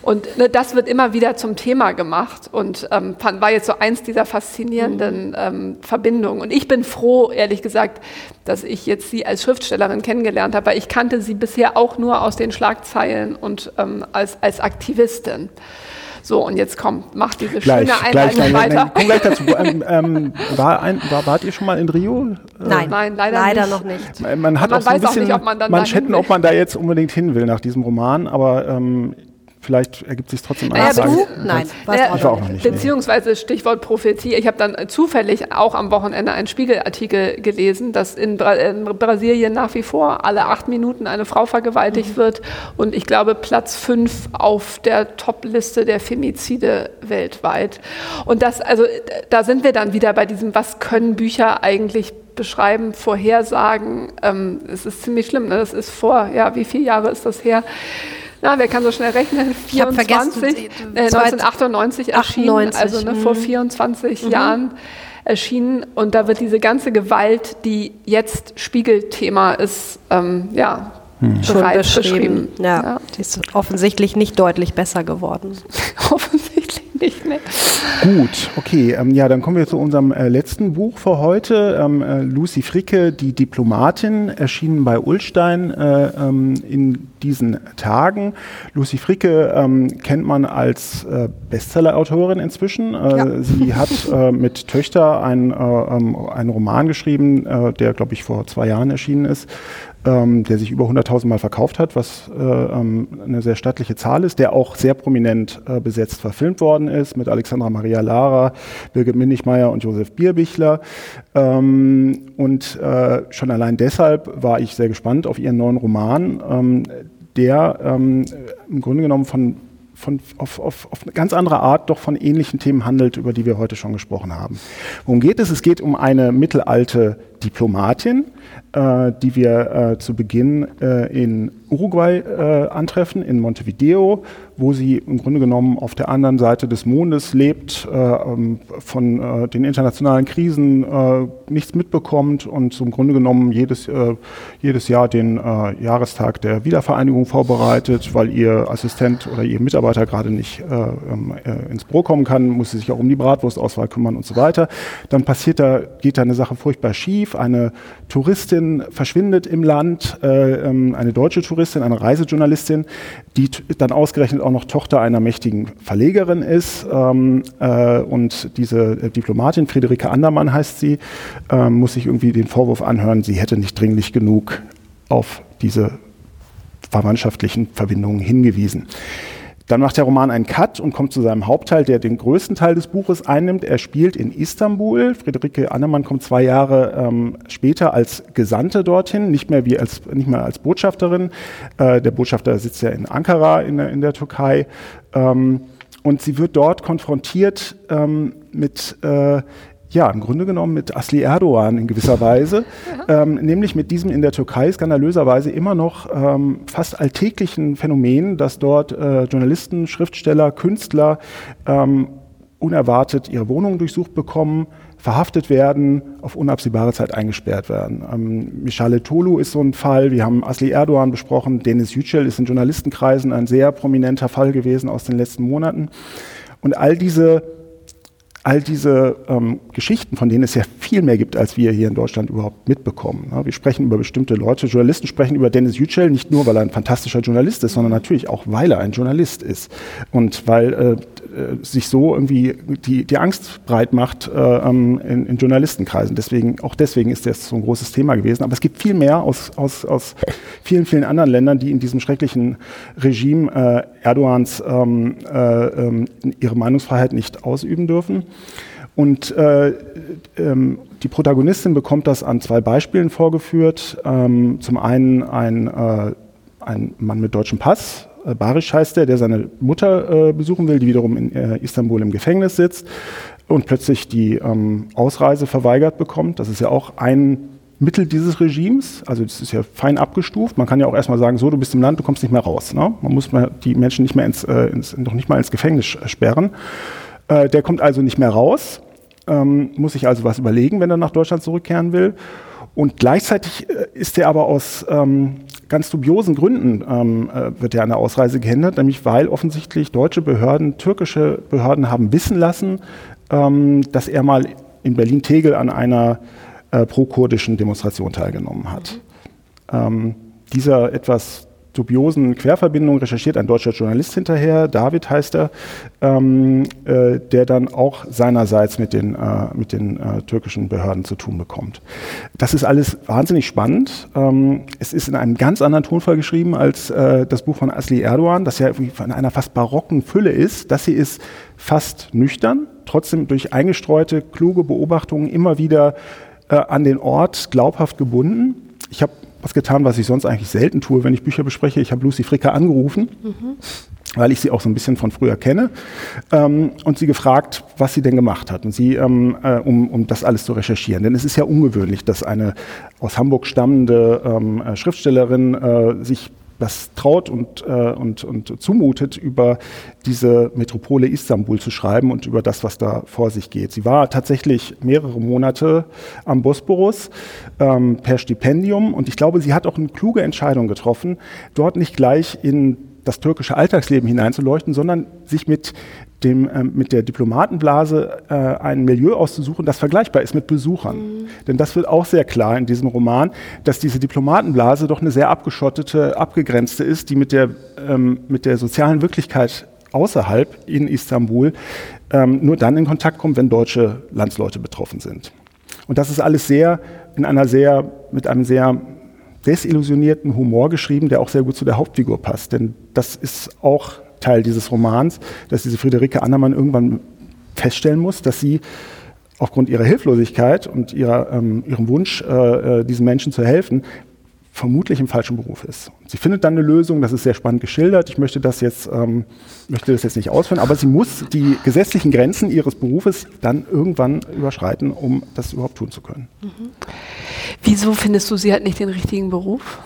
S4: Und ne, das wird immer wieder zum Thema gemacht und ähm, war jetzt so eins dieser faszinierenden mhm. ähm, Verbindungen. Und ich bin froh, ehrlich gesagt, dass ich jetzt sie als Schriftstellerin kennengelernt habe, weil ich kannte sie bisher auch nur aus den Schlagzeilen und ähm, als, als Aktivistin. So, und jetzt kommt, macht diese gleich, schöne Einleitung gleich, weiter. Nein,
S2: komm gleich dazu. ähm, ähm, war ein, war, wart ihr schon mal in Rio?
S3: Nein, nein leider, leider nicht. noch nicht.
S2: Man, hat man auch so ein bisschen, nicht, ob man dann Manschetten, ob man da jetzt unbedingt hin will nach diesem Roman, aber ähm, Vielleicht ergibt sich trotzdem
S3: eine Frage. Du? Nein,
S4: naja, ich war auch noch nicht. Beziehungsweise Stichwort Prophetie. Ich habe dann zufällig auch am Wochenende einen Spiegelartikel gelesen, dass in, Bra in Brasilien nach wie vor alle acht Minuten eine Frau vergewaltigt mhm. wird und ich glaube Platz fünf auf der Top-Liste der Femizide weltweit. Und das, also da sind wir dann wieder bei diesem, was können Bücher eigentlich beschreiben, vorhersagen. Ähm, es ist ziemlich schlimm. Ne? Das ist vor, ja, wie viele Jahre ist das her? Na, wer kann so schnell rechnen? 24, äh, 1998 erschienen, 98, also ne, vor 24 mhm. Jahren erschienen. Und da wird diese ganze Gewalt, die jetzt Spiegelthema ist, ähm, ja,
S3: hm. schon beschrieben. beschrieben. Ja, ja, die ist offensichtlich nicht deutlich besser geworden.
S4: offensichtlich nicht. Ne?
S2: Gut, okay. Ähm, ja, dann kommen wir zu unserem äh, letzten Buch für heute. Ähm, äh, Lucy Fricke, die Diplomatin, erschienen bei Ullstein äh, ähm, in diesen Tagen. Lucy Fricke ähm, kennt man als äh, Bestseller-Autorin inzwischen. Äh, ja. Sie hat äh, mit Töchter ein, ähm, einen Roman geschrieben, der, glaube ich, vor zwei Jahren erschienen ist, ähm, der sich über 100.000 Mal verkauft hat, was äh, ähm, eine sehr stattliche Zahl ist, der auch sehr prominent äh, besetzt verfilmt worden ist mit Alexandra Maria Lara, Birgit Minnichmeier und Josef Bierbichler. Ähm, und äh, schon allein deshalb war ich sehr gespannt auf ihren neuen Roman, ähm, der ähm, im Grunde genommen von von, auf, auf, auf eine ganz andere Art doch von ähnlichen Themen handelt, über die wir heute schon gesprochen haben. Worum geht es? Es geht um eine mittelalte Diplomatin, äh, die wir äh, zu Beginn äh, in Uruguay äh, antreffen, in Montevideo, wo sie im Grunde genommen auf der anderen Seite des Mondes lebt, äh, ähm, von äh, den internationalen Krisen nichts mitbekommt und im Grunde genommen jedes, jedes Jahr den Jahrestag der Wiedervereinigung vorbereitet, weil ihr Assistent oder ihr Mitarbeiter gerade nicht ähm, ins Büro kommen kann, muss sie sich auch um die Bratwurstauswahl kümmern und so weiter. Dann passiert da, geht da eine Sache furchtbar schief. Eine Touristin verschwindet im Land, ähm, eine deutsche Touristin Touristin, eine Reisejournalistin, die dann ausgerechnet auch noch Tochter einer mächtigen Verlegerin ist. Ähm, äh, und diese äh, Diplomatin, Friederike Andermann heißt sie, äh, muss sich irgendwie den Vorwurf anhören, sie hätte nicht dringlich genug auf diese verwandtschaftlichen Verbindungen hingewiesen. Dann macht der Roman einen Cut und kommt zu seinem Hauptteil, der den größten Teil des Buches einnimmt. Er spielt in Istanbul. Friederike Annemann kommt zwei Jahre ähm, später als Gesandte dorthin, nicht mehr wie als nicht mehr als Botschafterin. Äh, der Botschafter sitzt ja in Ankara in, in der Türkei. Ähm, und sie wird dort konfrontiert ähm, mit äh, ja, im Grunde genommen mit Asli Erdogan in gewisser Weise, ähm, nämlich mit diesem in der Türkei skandalöserweise immer noch ähm, fast alltäglichen Phänomen, dass dort äh, Journalisten, Schriftsteller, Künstler ähm, unerwartet ihre Wohnungen durchsucht bekommen, verhaftet werden, auf unabsehbare Zeit eingesperrt werden. Ähm, Michale Tolu ist so ein Fall, wir haben Asli Erdogan besprochen, Denis Yücel ist in Journalistenkreisen ein sehr prominenter Fall gewesen aus den letzten Monaten. Und all diese all diese ähm, Geschichten, von denen es ja viel mehr gibt, als wir hier in Deutschland überhaupt mitbekommen. Ja, wir sprechen über bestimmte Leute, Journalisten sprechen über Dennis Yücel, nicht nur, weil er ein fantastischer Journalist ist, sondern natürlich auch, weil er ein Journalist ist. Und weil äh, äh, sich so irgendwie die, die Angst breit macht äh, ähm, in, in, Journalistenkreisen. Deswegen, auch deswegen ist das so ein großes Thema gewesen. Aber es gibt viel mehr aus, aus, aus vielen, vielen anderen Ländern, die in diesem schrecklichen Regime äh, Erdogans ähm, äh, ähm, ihre Meinungsfreiheit nicht ausüben dürfen. Und äh, ähm, die Protagonistin bekommt das an zwei Beispielen vorgeführt. Ähm, zum einen ein, äh, ein Mann mit deutschem Pass, äh, Barisch heißt der, der seine Mutter äh, besuchen will, die wiederum in äh, Istanbul im Gefängnis sitzt und plötzlich die ähm, Ausreise verweigert bekommt. Das ist ja auch ein Mittel dieses Regimes. Also das ist ja fein abgestuft. Man kann ja auch erstmal sagen, so, du bist im Land, du kommst nicht mehr raus. Ne? Man muss die Menschen nicht mehr ins, äh, ins, noch nicht mal ins Gefängnis sperren. Äh, der kommt also nicht mehr raus, ähm, muss sich also was überlegen, wenn er nach Deutschland zurückkehren will. Und gleichzeitig äh, ist er aber aus ähm, ganz dubiosen Gründen ähm, äh, wird er an der Ausreise gehindert, nämlich weil offensichtlich deutsche Behörden, türkische Behörden haben wissen lassen, ähm, dass er mal in Berlin-Tegel an einer äh, pro-kurdischen Demonstration teilgenommen hat. Mhm. Ähm, dieser etwas dubiosen Querverbindung recherchiert ein deutscher Journalist hinterher, David heißt er, ähm, äh, der dann auch seinerseits mit den, äh, mit den äh, türkischen Behörden zu tun bekommt. Das ist alles wahnsinnig spannend. Ähm, es ist in einem ganz anderen Tonfall geschrieben als äh, das Buch von Asli Erdogan, das ja von einer fast barocken Fülle ist. Das hier ist fast nüchtern, trotzdem durch eingestreute, kluge Beobachtungen immer wieder äh, an den Ort glaubhaft gebunden. Ich habe was getan, was ich sonst eigentlich selten tue, wenn ich Bücher bespreche. Ich habe Lucy Fricker angerufen, mhm. weil ich sie auch so ein bisschen von früher kenne, ähm, und sie gefragt, was sie denn gemacht hat, und sie, ähm, äh, um, um das alles zu recherchieren. Denn es ist ja ungewöhnlich, dass eine aus Hamburg stammende ähm, äh, Schriftstellerin äh, sich das traut und, äh, und, und zumutet, über diese Metropole Istanbul zu schreiben und über das, was da vor sich geht. Sie war tatsächlich mehrere Monate am Bosporus ähm, per Stipendium und ich glaube, sie hat auch eine kluge Entscheidung getroffen, dort nicht gleich in das türkische Alltagsleben hineinzuleuchten, sondern sich mit, dem, äh, mit der Diplomatenblase äh, ein Milieu auszusuchen, das vergleichbar ist mit Besuchern. Mhm. Denn das wird auch sehr klar in diesem Roman, dass diese Diplomatenblase doch eine sehr abgeschottete, abgegrenzte ist, die mit der, ähm, mit der sozialen Wirklichkeit außerhalb in Istanbul ähm, nur dann in Kontakt kommt, wenn deutsche Landsleute betroffen sind. Und das ist alles sehr in einer sehr, mit einem sehr desillusionierten Humor geschrieben, der auch sehr gut zu der Hauptfigur passt. Denn das ist auch Teil dieses Romans, dass diese Friederike Annermann irgendwann feststellen muss, dass sie aufgrund ihrer Hilflosigkeit und ihrer, ähm, ihrem Wunsch, äh, äh diesen Menschen zu helfen, vermutlich im falschen Beruf ist. Sie findet dann eine Lösung, das ist sehr spannend geschildert. Ich möchte das jetzt, ähm, möchte das jetzt nicht ausführen, aber sie muss die gesetzlichen Grenzen ihres Berufes dann irgendwann überschreiten, um das überhaupt tun zu können. Mhm.
S4: Wieso findest du, sie hat nicht den richtigen Beruf?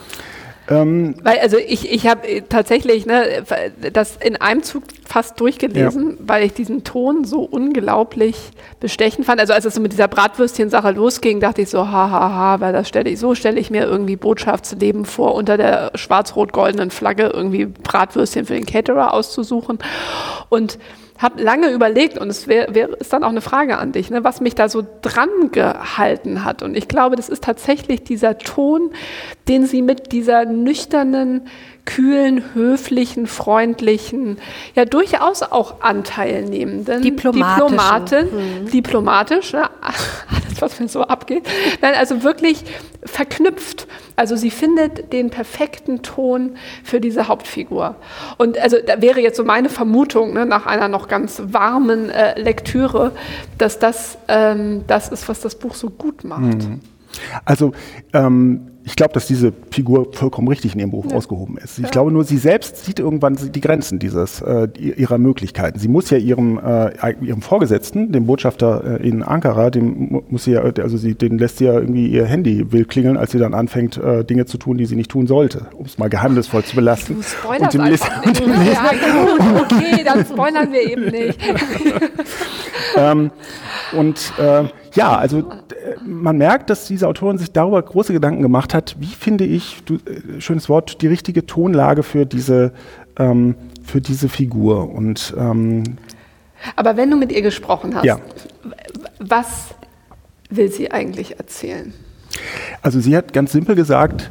S4: Ähm, weil also ich, ich habe äh, tatsächlich ne, das in einem Zug fast durchgelesen, ja. weil ich diesen Ton so unglaublich bestechend fand. Also als es so mit dieser Bratwürstchen-Sache losging, dachte ich so, hahaha, ha, ha, weil das stelle ich, so stelle ich mir irgendwie Botschaftsleben vor, unter der schwarz-rot-goldenen Flagge irgendwie Bratwürstchen für den Caterer auszusuchen. Und habe lange überlegt und es wär, wär, ist dann auch eine Frage an dich, ne, was mich da so dran gehalten hat. Und ich glaube, das ist tatsächlich dieser Ton, den sie mit dieser nüchternen, kühlen, höflichen, freundlichen, ja durchaus auch anteilnehmenden Diplomatin, mhm. diplomatisch, ne, alles was mir so abgeht, nein, also wirklich verknüpft. Also sie findet den perfekten Ton für diese Hauptfigur. Und also da wäre jetzt so meine Vermutung ne, nach einer noch ganz warmen äh, Lektüre, dass das ähm, das ist, was das Buch so gut macht. Mhm.
S2: Also ähm, ich glaube, dass diese Figur vollkommen richtig in ihrem Buch ja. ausgehoben ist. Ich ja. glaube nur, sie selbst sieht irgendwann die Grenzen dieses, äh, ihrer Möglichkeiten. Sie muss ja ihrem, äh, ihrem Vorgesetzten, dem Botschafter äh, in Ankara, dem muss sie ja, also sie, den lässt sie ja irgendwie ihr Handy will klingeln, als sie dann anfängt, äh, Dinge zu tun, die sie nicht tun sollte, um es mal geheimnisvoll zu belasten. Du
S4: und einfach nicht. Ne? Ja, gut, okay, dann spoilern wir eben nicht.
S2: ähm, und äh, ja, also äh, man merkt, dass diese Autorin sich darüber große Gedanken gemacht hat, wie finde ich, du, äh, schönes Wort, die richtige Tonlage für diese, ähm, für diese Figur. Und, ähm,
S4: Aber wenn du mit ihr gesprochen hast, ja. was will sie eigentlich erzählen?
S2: Also sie hat ganz simpel gesagt,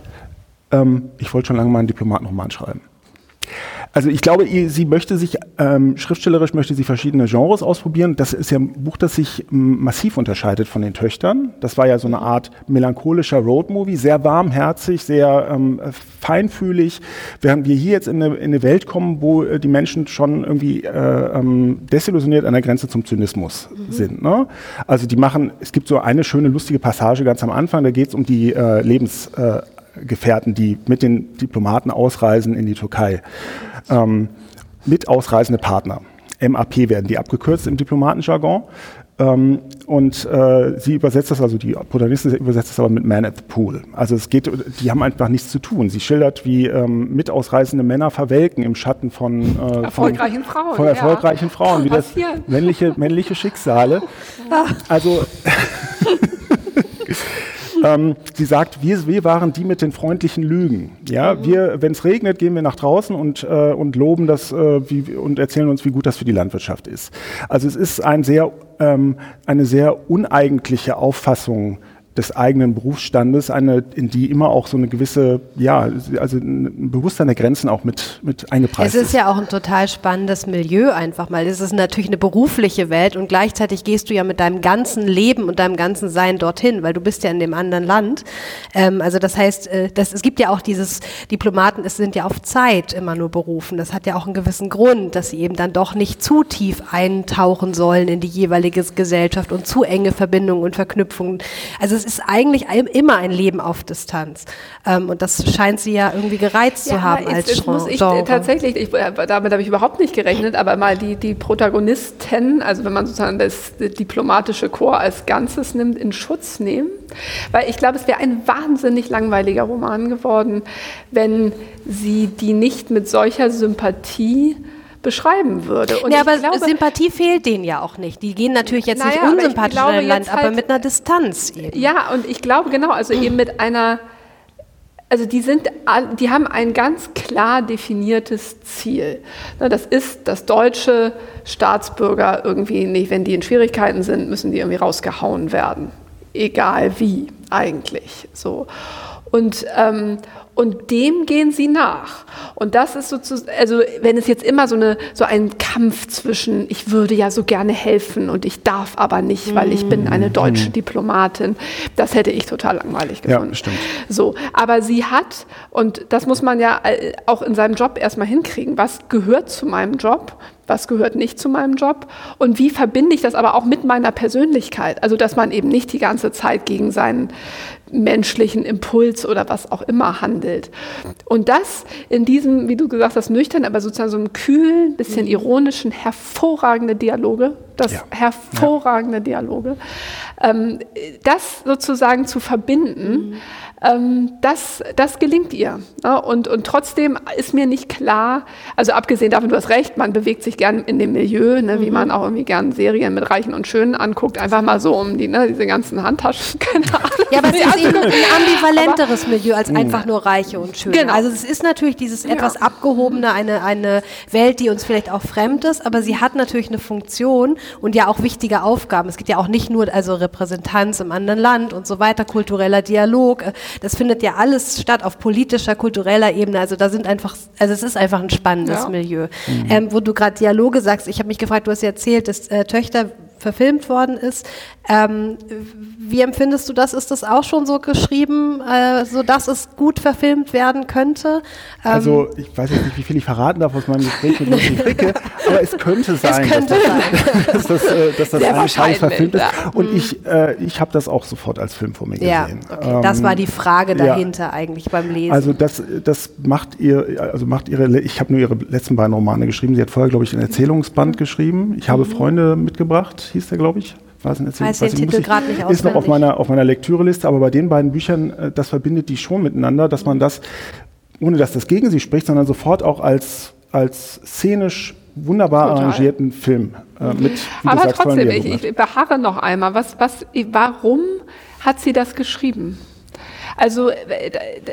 S2: ähm, ich wollte schon lange mal einen Diplomatenroman schreiben. Also ich glaube, sie möchte sich, ähm, schriftstellerisch möchte sie verschiedene Genres ausprobieren. Das ist ja ein Buch, das sich massiv unterscheidet von den Töchtern. Das war ja so eine Art melancholischer Roadmovie, sehr warmherzig, sehr ähm, feinfühlig. Während wir hier jetzt in eine, in eine Welt kommen, wo äh, die Menschen schon irgendwie äh, ähm, desillusioniert an der Grenze zum Zynismus mhm. sind. Ne? Also die machen, es gibt so eine schöne, lustige Passage ganz am Anfang, da geht es um die äh, Lebens... Äh, Gefährten, die mit den Diplomaten ausreisen in die Türkei. Ähm, mit ausreisende Partner. MAP werden die abgekürzt im Diplomatenjargon. Ähm, und äh, sie übersetzt das, also die Protagonistin übersetzt das aber mit Man at the Pool. Also es geht, die haben einfach nichts zu tun. Sie schildert, wie ähm, mit ausreisende Männer verwelken im Schatten von,
S4: äh, erfolgreichen von, Frauen.
S2: Von erfolgreichen ja. Frauen, wie das männliche, männliche Schicksale. Also ähm, sie sagt, wir, wir waren die mit den freundlichen Lügen. Ja, mhm. wir, wenn es regnet, gehen wir nach draußen und, äh, und loben das äh, wie, und erzählen uns, wie gut das für die Landwirtschaft ist. Also es ist ein sehr, ähm, eine sehr uneigentliche Auffassung des eigenen Berufsstandes, eine, in die immer auch so eine gewisse, ja, also ein Bewusstsein der Grenzen auch mit, mit eingepreist
S3: ist. Es ist ja auch ein total spannendes Milieu einfach mal. Es ist natürlich eine berufliche Welt und gleichzeitig gehst du ja mit deinem ganzen Leben und deinem ganzen Sein dorthin, weil du bist ja in dem anderen Land. Ähm, also das heißt, äh, das, es gibt ja auch dieses, Diplomaten es sind ja auf Zeit immer nur berufen. Das hat ja auch einen gewissen Grund, dass sie eben dann doch nicht zu tief eintauchen sollen in die jeweilige Gesellschaft und zu enge Verbindungen und Verknüpfungen. Also es ist eigentlich immer ein Leben auf Distanz. Ähm, und das scheint sie ja irgendwie gereizt ja, zu haben jetzt, als jetzt
S4: muss ich Genre. tatsächlich, ich, äh, damit habe ich überhaupt nicht gerechnet, aber mal die, die Protagonisten, also wenn man sozusagen das diplomatische Chor als Ganzes nimmt, in Schutz nehmen. Weil ich glaube, es wäre ein wahnsinnig langweiliger Roman geworden, wenn sie die nicht mit solcher Sympathie beschreiben würde.
S3: Und ja, aber glaube, Sympathie fehlt denen ja auch nicht. Die gehen natürlich jetzt naja, nicht unsympathisch in ein Land, halt, aber mit einer Distanz
S4: eben. Ja, und ich glaube genau, also eben mit einer also die sind, die haben ein ganz klar definiertes Ziel. Das ist, dass deutsche Staatsbürger irgendwie nicht, wenn die in Schwierigkeiten sind, müssen die irgendwie rausgehauen werden. Egal wie eigentlich. So. Und, ähm, und dem gehen sie nach. Und das ist sozusagen, also wenn es jetzt immer so, eine, so ein Kampf zwischen, ich würde ja so gerne helfen und ich darf aber nicht, weil ich bin eine deutsche mhm. Diplomatin, das hätte ich total langweilig gefunden. Ja, stimmt. So, aber sie hat, und das muss man ja äh, auch in seinem Job erstmal hinkriegen, was gehört zu meinem Job, was gehört nicht zu meinem Job und wie verbinde ich das aber auch mit meiner Persönlichkeit. Also, dass man eben nicht die ganze Zeit gegen seinen menschlichen Impuls oder was auch immer handelt. Und das in diesem, wie du gesagt hast, nüchtern, aber sozusagen so einem kühlen, bisschen ironischen, hervorragende Dialoge, das ja. hervorragende ja. Dialoge, ähm, das sozusagen zu verbinden. Mhm das, das gelingt ihr. Ne? Und, und trotzdem ist mir nicht klar, also abgesehen davon, du hast recht, man bewegt sich gern in dem Milieu, ne, wie mhm. man auch irgendwie gern Serien mit Reichen und Schönen anguckt, einfach mal so um die, ne, diese ganzen Handtaschen, keine Ahnung.
S3: Ja, aber es ist eben ein ambivalenteres aber, Milieu als mh. einfach nur Reiche und Schöne. Genau. Also es ist natürlich dieses etwas ja. abgehobene, eine, eine Welt, die uns vielleicht auch fremd ist, aber sie hat natürlich eine Funktion und ja auch wichtige Aufgaben. Es geht ja auch nicht nur also Repräsentanz im anderen Land und so weiter, kultureller Dialog. Das findet ja alles statt auf politischer, kultureller Ebene. Also da sind einfach, also es ist einfach ein spannendes ja. Milieu. Mhm. Ähm, wo du gerade Dialoge sagst, ich habe mich gefragt, du hast ja erzählt, dass äh, Töchter verfilmt worden ist. Ähm, wie empfindest du das? Ist das auch schon so geschrieben, äh, so dass es gut verfilmt werden könnte?
S2: Ähm also ich weiß jetzt nicht, wie viel ich verraten darf aus meinem Gespräch mit Lucy Fricke, aber es könnte sein, es könnte dass, sein. dass, das, äh, dass das Tages verfilmt ist. Und mhm. ich, äh, ich habe das auch sofort als Film vor mir ja, gesehen.
S3: Okay. Ähm, das war die Frage dahinter ja. eigentlich beim Lesen.
S2: Also das, das macht ihr, also macht ihre, ich habe nur ihre letzten beiden Romane geschrieben. Sie hat vorher, glaube ich, ein Erzählungsband mhm. geschrieben. Ich habe mhm. Freunde mitgebracht, hieß der, glaube ich.
S3: Was ein Weiß den Titel gerade nicht
S2: Ist noch auf meiner, auf meiner Lektüreliste, aber bei den beiden Büchern, äh, das verbindet die schon miteinander, dass man das, ohne dass das gegen sie spricht, sondern sofort auch als, als szenisch wunderbar Total. arrangierten Film
S4: äh, mit. Aber sagst, trotzdem, ich, ich beharre noch einmal, was, was, warum hat sie das geschrieben? Also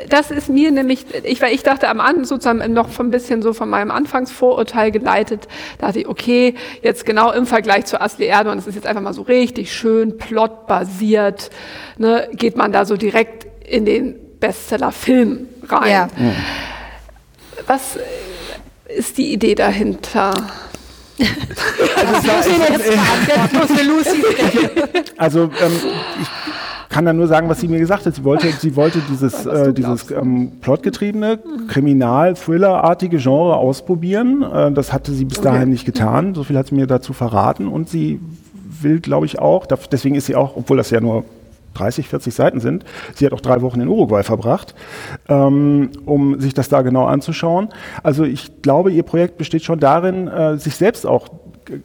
S4: das ist mir nämlich, ich, weil ich dachte am Anfang sozusagen noch ein bisschen so von meinem Anfangsvorurteil geleitet, dachte ich, okay, jetzt genau im Vergleich zu Asli Erdogan, das ist jetzt einfach mal so richtig schön plotbasiert, ne, geht man da so direkt in den Bestseller-Film rein. Ja. Was ist die Idee dahinter?
S2: also, ähm, ich kann dann nur sagen, was sie mir gesagt hat. Sie wollte, sie wollte dieses, äh, dieses ähm, plotgetriebene, Kriminal-Thriller-artige Genre ausprobieren. Äh, das hatte sie bis okay. dahin nicht getan. So viel hat sie mir dazu verraten. Und sie will, glaube ich, auch, deswegen ist sie auch, obwohl das ja nur 30, 40 Seiten sind. Sie hat auch drei Wochen in Uruguay verbracht, ähm, um sich das da genau anzuschauen. Also ich glaube, ihr Projekt besteht schon darin, äh, sich selbst auch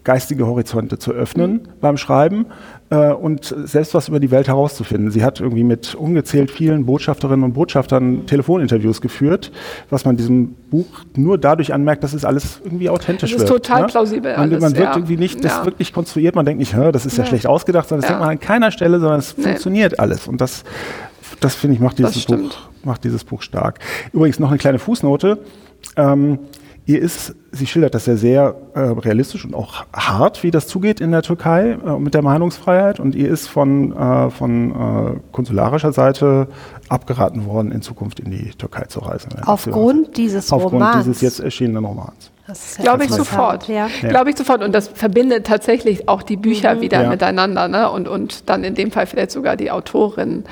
S2: geistige Horizonte zu öffnen mhm. beim Schreiben äh, und selbst was über die Welt herauszufinden. Sie hat irgendwie mit ungezählt vielen Botschafterinnen und Botschaftern Telefoninterviews geführt, was man diesem Buch nur dadurch anmerkt, dass es alles irgendwie authentisch wird. Das ist
S4: wird, total ne? plausibel.
S2: Man, alles, man wird ja. irgendwie nicht das wirklich konstruiert. Man denkt nicht, das ist ja, ja, schlecht ausgedacht, sondern das denkt man an keiner Stelle, sondern es nee. funktioniert alles. Und das, das finde ich, macht dieses, Buch, macht dieses Buch stark. Übrigens noch eine kleine Fußnote. Ähm, Ihr ist, sie schildert das ja sehr äh, realistisch und auch hart, wie das zugeht in der Türkei äh, mit der Meinungsfreiheit. Und ihr ist von, äh, von äh, konsularischer Seite abgeraten worden, in Zukunft in die Türkei zu reisen.
S3: Aufgrund dieses
S2: Aufgrund Romans? Aufgrund dieses jetzt erschienenen Romans.
S4: Glaube ich sofort. Ja. ja. Glaube ich sofort. Und das verbindet tatsächlich auch die Bücher mhm. wieder ja. miteinander. Ne? Und, und dann in dem Fall vielleicht sogar die Autorin.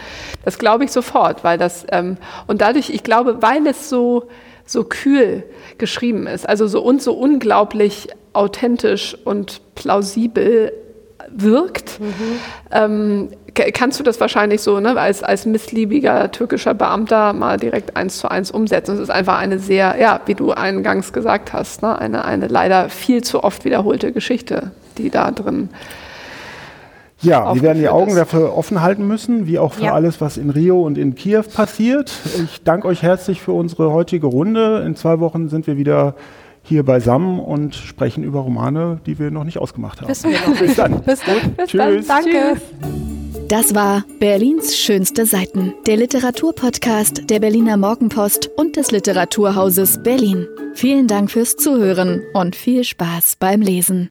S4: Das glaube ich sofort, weil das, ähm, und dadurch, ich glaube, weil es so, so kühl geschrieben ist, also so und so unglaublich authentisch und plausibel wirkt, mhm. ähm, kannst du das wahrscheinlich so ne, als, als missliebiger türkischer Beamter mal direkt eins zu eins umsetzen. Es ist einfach eine sehr, ja, wie du eingangs gesagt hast, ne, eine, eine leider viel zu oft wiederholte Geschichte, die da drin
S2: ja, wir werden die Augen dafür offen halten müssen, wie auch für ja. alles, was in Rio und in Kiew passiert. Ich danke euch herzlich für unsere heutige Runde. In zwei Wochen sind wir wieder hier beisammen und sprechen über Romane, die wir noch nicht ausgemacht haben.
S3: Bis, Bis dann. Bis dann. Bis
S2: Tschüss.
S3: Dann. Danke.
S1: Das war Berlins schönste Seiten, der Literaturpodcast der Berliner Morgenpost und des Literaturhauses Berlin. Vielen Dank fürs Zuhören und viel Spaß beim Lesen.